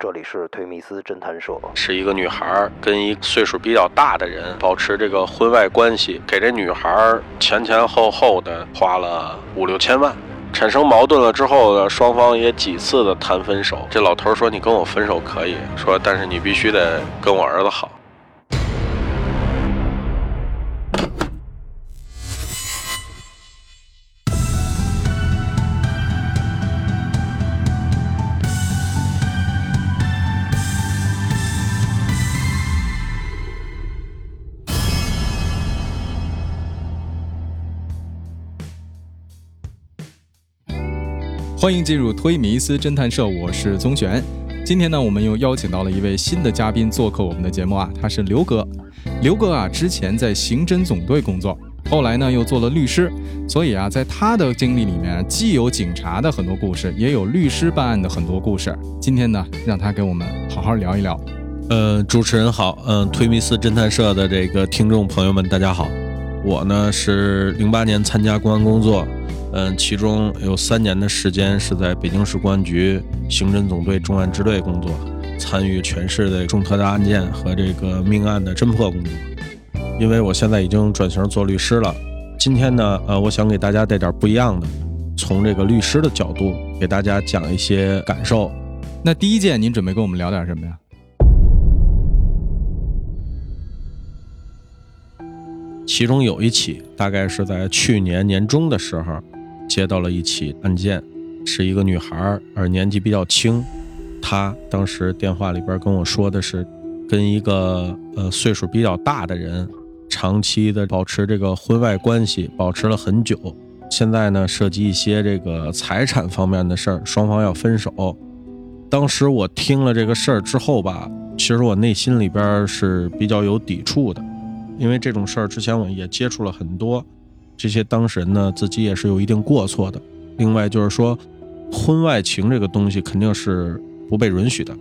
这里是推密斯侦探社。是一个女孩跟一岁数比较大的人保持这个婚外关系，给这女孩前前后后的花了五六千万。产生矛盾了之后呢，双方也几次的谈分手。这老头说：“你跟我分手可以，说但是你必须得跟我儿子好。”欢迎进入推迷思侦探社，我是宗玄。今天呢，我们又邀请到了一位新的嘉宾做客我们的节目啊，他是刘哥。刘哥啊，之前在刑侦总队工作，后来呢又做了律师，所以啊，在他的经历里面，既有警察的很多故事，也有律师办案的很多故事。今天呢，让他给我们好好聊一聊。呃，主持人好，嗯，推迷思侦探社的这个听众朋友们，大家好。我呢是零八年参加公安工作。嗯，其中有三年的时间是在北京市公安局刑侦总队重案支队工作，参与全市的重特大案件和这个命案的侦破工作。因为我现在已经转型做律师了，今天呢，呃，我想给大家带点不一样的，从这个律师的角度给大家讲一些感受。那第一件，您准备跟我们聊点什么呀？其中有一起，大概是在去年年中的时候。接到了一起案件，是一个女孩，而年纪比较轻。她当时电话里边跟我说的是，跟一个呃岁数比较大的人长期的保持这个婚外关系，保持了很久。现在呢，涉及一些这个财产方面的事儿，双方要分手。当时我听了这个事儿之后吧，其实我内心里边是比较有抵触的，因为这种事儿之前我也接触了很多。这些当事人呢，自己也是有一定过错的。另外就是说，婚外情这个东西肯定是不被允许的。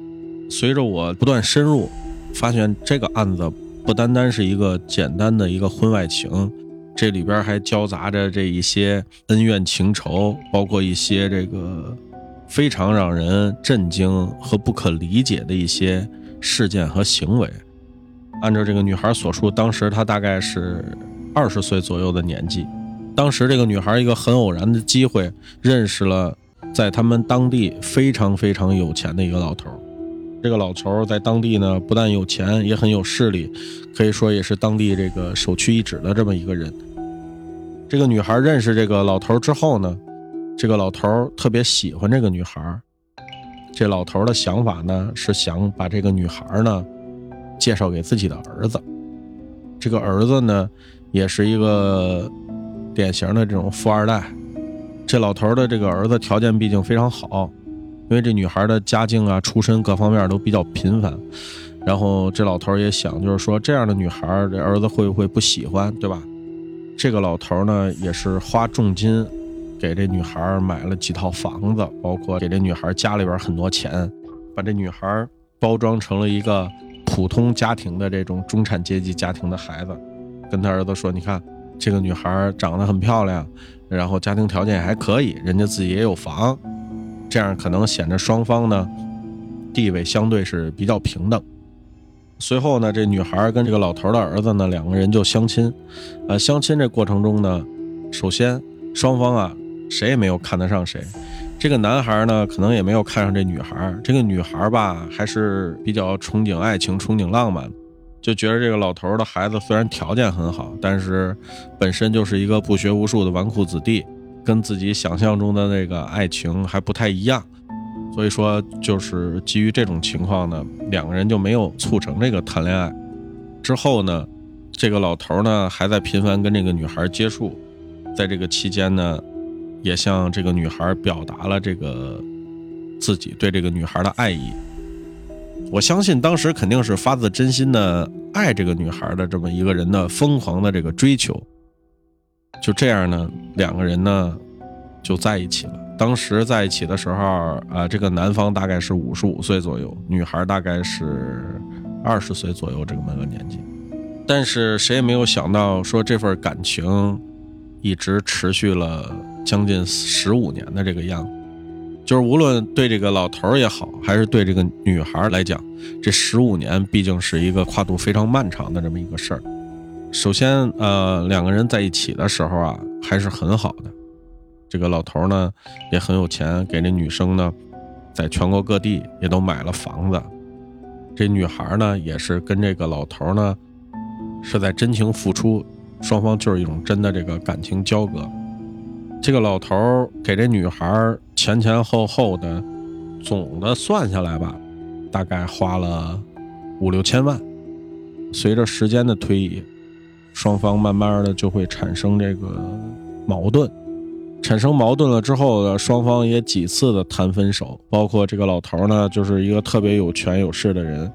随着我不断深入，发现这个案子不单单是一个简单的一个婚外情，这里边还交杂着这一些恩怨情仇，包括一些这个非常让人震惊和不可理解的一些事件和行为。按照这个女孩所述，当时她大概是。二十岁左右的年纪，当时这个女孩一个很偶然的机会认识了在他们当地非常非常有钱的一个老头。这个老头在当地呢，不但有钱，也很有势力，可以说也是当地这个首屈一指的这么一个人。这个女孩认识这个老头之后呢，这个老头特别喜欢这个女孩。这老头的想法呢，是想把这个女孩呢介绍给自己的儿子。这个儿子呢。也是一个典型的这种富二代，这老头的这个儿子条件毕竟非常好，因为这女孩的家境啊、出身各方面都比较平凡，然后这老头也想，就是说这样的女孩，这儿子会不会不喜欢，对吧？这个老头呢，也是花重金给这女孩买了几套房子，包括给这女孩家里边很多钱，把这女孩包装成了一个普通家庭的这种中产阶级家庭的孩子。跟他儿子说：“你看，这个女孩长得很漂亮，然后家庭条件也还可以，人家自己也有房，这样可能显得双方呢地位相对是比较平等。”随后呢，这女孩跟这个老头的儿子呢两个人就相亲。呃，相亲这过程中呢，首先双方啊谁也没有看得上谁，这个男孩呢可能也没有看上这女孩，这个女孩吧还是比较憧憬爱情、憧憬浪漫。就觉得这个老头的孩子虽然条件很好，但是本身就是一个不学无术的纨绔子弟，跟自己想象中的那个爱情还不太一样，所以说就是基于这种情况呢，两个人就没有促成这个谈恋爱。之后呢，这个老头呢还在频繁跟这个女孩接触，在这个期间呢，也向这个女孩表达了这个自己对这个女孩的爱意。我相信当时肯定是发自真心的爱这个女孩的这么一个人的疯狂的这个追求，就这样呢，两个人呢就在一起了。当时在一起的时候啊，这个男方大概是五十五岁左右，女孩大概是二十岁左右这么个年纪。但是谁也没有想到，说这份感情一直持续了将近十五年的这个样子。就是无论对这个老头儿也好，还是对这个女孩来讲，这十五年毕竟是一个跨度非常漫长的这么一个事儿。首先，呃，两个人在一起的时候啊，还是很好的。这个老头儿呢也很有钱，给这女生呢，在全国各地也都买了房子。这女孩呢也是跟这个老头儿呢是在真情付出，双方就是一种真的这个感情交割。这个老头儿给这女孩儿前前后后的总的算下来吧，大概花了五六千万。随着时间的推移，双方慢慢的就会产生这个矛盾。产生矛盾了之后呢，双方也几次的谈分手，包括这个老头呢，就是一个特别有权有势的人，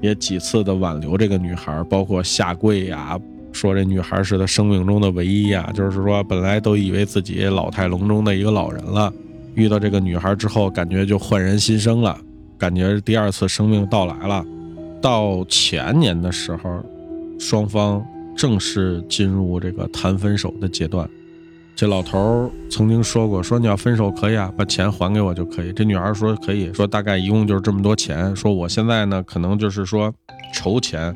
也几次的挽留这个女孩，包括下跪呀，说这女孩是他生命中的唯一呀，就是说本来都以为自己老态龙钟的一个老人了，遇到这个女孩之后，感觉就焕然新生了，感觉第二次生命到来了。到前年的时候，双方正式进入这个谈分手的阶段。这老头曾经说过：“说你要分手可以啊，把钱还给我就可以。”这女孩说：“可以说，大概一共就是这么多钱。说我现在呢，可能就是说筹钱，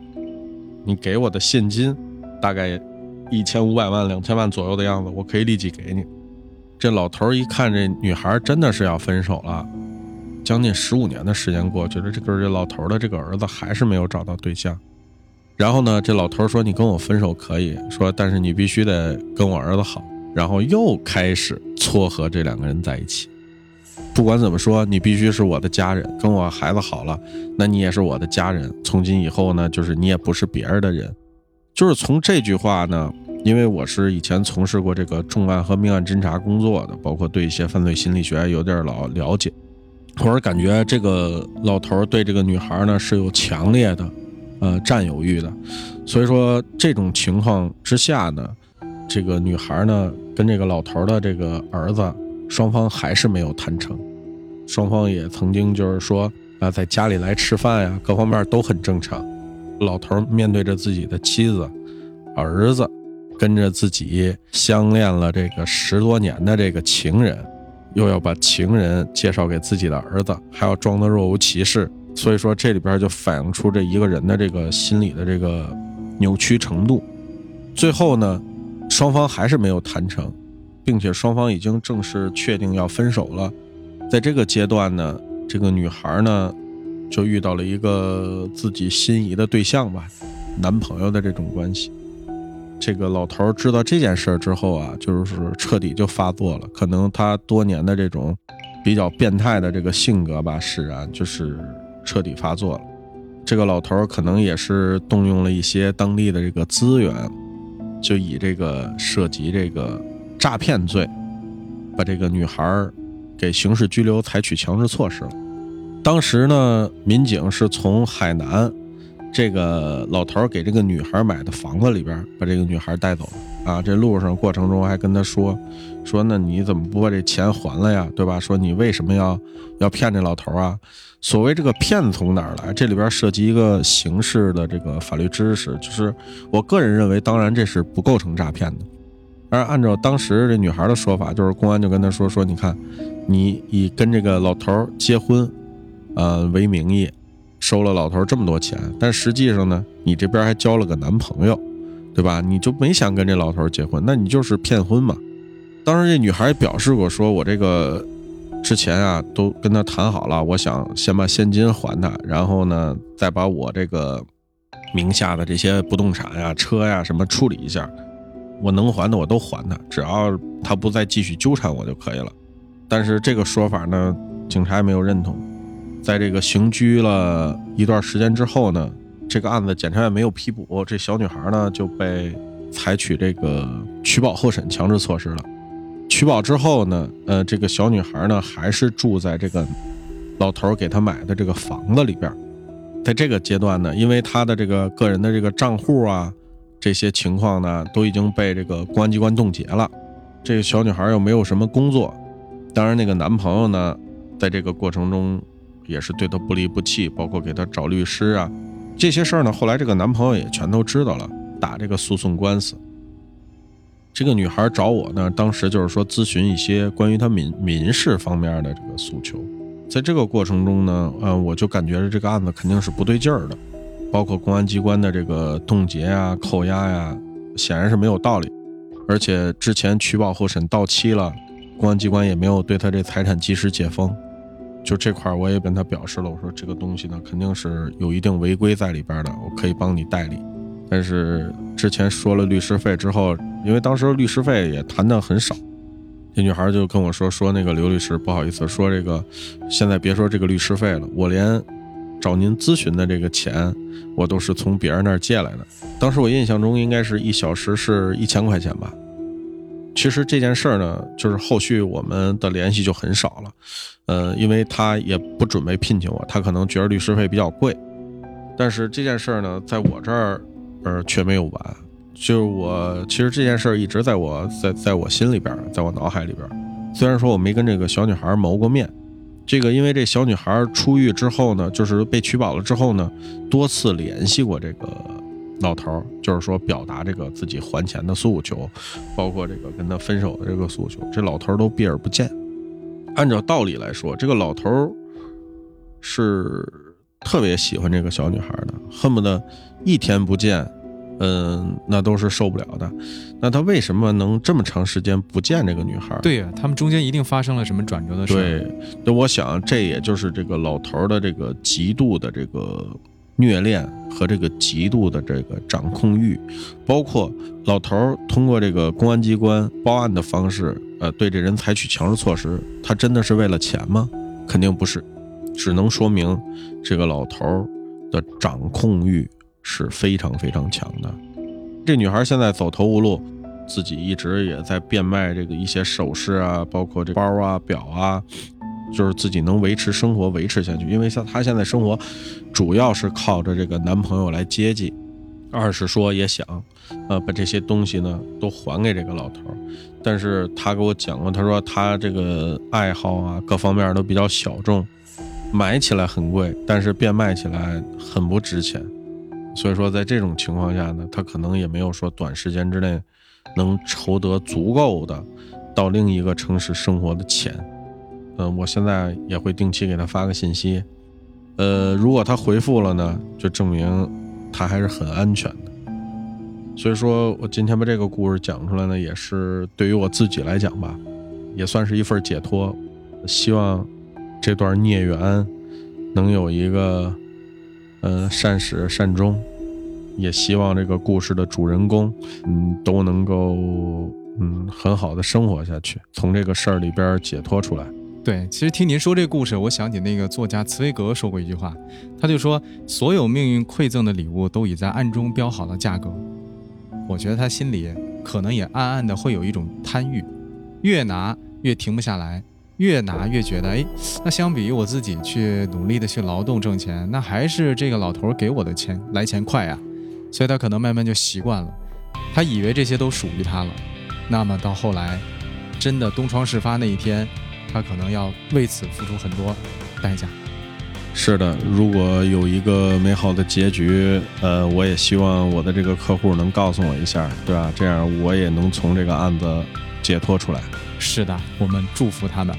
你给我的现金大概一千五百万、两千万左右的样子，我可以立即给你。”这老头一看，这女孩真的是要分手了，将近十五年的时间过去了，这个这老头的这个儿子还是没有找到对象。然后呢，这老头说：“你跟我分手可以说，但是你必须得跟我儿子好。”然后又开始撮合这两个人在一起。不管怎么说，你必须是我的家人，跟我孩子好了，那你也是我的家人。从今以后呢，就是你也不是别人的人。就是从这句话呢，因为我是以前从事过这个重案和命案侦查工作的，包括对一些犯罪心理学有点老了解，或者感觉这个老头对这个女孩呢是有强烈的呃占有欲的。所以说这种情况之下呢。这个女孩呢，跟这个老头的这个儿子，双方还是没有谈成。双方也曾经就是说啊，在家里来吃饭呀，各方面都很正常。老头面对着自己的妻子、儿子，跟着自己相恋了这个十多年的这个情人，又要把情人介绍给自己的儿子，还要装得若无其事。所以说，这里边就反映出这一个人的这个心理的这个扭曲程度。最后呢。双方还是没有谈成，并且双方已经正式确定要分手了。在这个阶段呢，这个女孩呢，就遇到了一个自己心仪的对象吧，男朋友的这种关系。这个老头知道这件事儿之后啊，就是彻底就发作了。可能他多年的这种比较变态的这个性格吧，使然就是彻底发作了。这个老头可能也是动用了一些当地的这个资源。就以这个涉及这个诈骗罪，把这个女孩给刑事拘留，采取强制措施了。当时呢，民警是从海南这个老头给这个女孩买的房子里边把这个女孩带走了啊。这路上过程中还跟他说说，那你怎么不把这钱还了呀？对吧？说你为什么要要骗这老头啊？所谓这个骗从哪儿来？这里边涉及一个刑事的这个法律知识，就是我个人认为，当然这是不构成诈骗的。而按照当时这女孩的说法，就是公安就跟她说说，你看，你以跟这个老头结婚，呃为名义，收了老头这么多钱，但实际上呢，你这边还交了个男朋友，对吧？你就没想跟这老头结婚，那你就是骗婚嘛。当时这女孩表示过，说我这个。之前啊，都跟他谈好了，我想先把现金还他，然后呢，再把我这个名下的这些不动产呀、车呀什么处理一下，我能还的我都还他，只要他不再继续纠缠我就可以了。但是这个说法呢，警察也没有认同。在这个刑拘了一段时间之后呢，这个案子检察院没有批捕，这小女孩呢就被采取这个取保候审强制措施了。取保之后呢，呃，这个小女孩呢还是住在这个老头给她买的这个房子里边。在这个阶段呢，因为她的这个个人的这个账户啊，这些情况呢都已经被这个公安机关冻结了。这个小女孩又没有什么工作，当然那个男朋友呢，在这个过程中也是对她不离不弃，包括给她找律师啊，这些事儿呢，后来这个男朋友也全都知道了，打这个诉讼官司。这个女孩找我呢，当时就是说咨询一些关于她民民事方面的这个诉求。在这个过程中呢，呃，我就感觉着这个案子肯定是不对劲儿的，包括公安机关的这个冻结呀、扣押呀，显然是没有道理。而且之前取保候审到期了，公安机关也没有对他这财产及时解封。就这块，我也跟他表示了，我说这个东西呢，肯定是有一定违规在里边的，我可以帮你代理。但是之前说了律师费之后，因为当时律师费也谈的很少。这女孩就跟我说：“说那个刘律师，不好意思，说这个现在别说这个律师费了，我连找您咨询的这个钱，我都是从别人那儿借来的。当时我印象中应该是一小时是一千块钱吧。其实这件事儿呢，就是后续我们的联系就很少了，呃，因为他也不准备聘请我，他可能觉得律师费比较贵。但是这件事儿呢，在我这儿，呃，却没有完。”就是我，其实这件事儿一直在我在在我心里边，在我脑海里边。虽然说我没跟这个小女孩谋过面，这个因为这小女孩出狱之后呢，就是被取保了之后呢，多次联系过这个老头儿，就是说表达这个自己还钱的诉求，包括这个跟他分手的这个诉求，这老头儿都避而不见。按照道理来说，这个老头儿是特别喜欢这个小女孩的，恨不得一天不见。嗯，那都是受不了的。那他为什么能这么长时间不见这个女孩？对呀，他们中间一定发生了什么转折的事。对，那我想这也就是这个老头儿的这个极度的这个虐恋和这个极度的这个掌控欲，包括老头儿通过这个公安机关报案的方式，呃，对这人采取强制措施，他真的是为了钱吗？肯定不是，只能说明这个老头儿的掌控欲。是非常非常强的。这女孩现在走投无路，自己一直也在变卖这个一些首饰啊，包括这包啊、表啊，就是自己能维持生活，维持下去。因为像她现在生活，主要是靠着这个男朋友来接济。二是说也想，呃，把这些东西呢都还给这个老头。但是她给我讲过，她说她这个爱好啊，各方面都比较小众，买起来很贵，但是变卖起来很不值钱。所以说，在这种情况下呢，他可能也没有说短时间之内能筹得足够的到另一个城市生活的钱。嗯，我现在也会定期给他发个信息。呃，如果他回复了呢，就证明他还是很安全的。所以说我今天把这个故事讲出来呢，也是对于我自己来讲吧，也算是一份解脱。希望这段孽缘能有一个。嗯，善始善终，也希望这个故事的主人公，嗯，都能够嗯很好的生活下去，从这个事儿里边解脱出来。对，其实听您说这故事，我想起那个作家茨威格说过一句话，他就说，所有命运馈赠的礼物都已在暗中标好了价格。我觉得他心里可能也暗暗的会有一种贪欲，越拿越停不下来。越拿越觉得，哎，那相比于我自己去努力的去劳动挣钱，那还是这个老头给我的钱来钱快呀。所以他可能慢慢就习惯了，他以为这些都属于他了。那么到后来，真的东窗事发那一天，他可能要为此付出很多代价。是的，如果有一个美好的结局，呃，我也希望我的这个客户能告诉我一下，对吧？这样我也能从这个案子解脱出来。是的，我们祝福他们。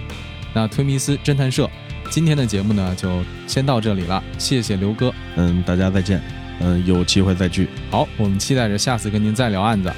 那推迷斯侦探社今天的节目呢，就先到这里了。谢谢刘哥，嗯，大家再见，嗯，有机会再聚。好，我们期待着下次跟您再聊案子。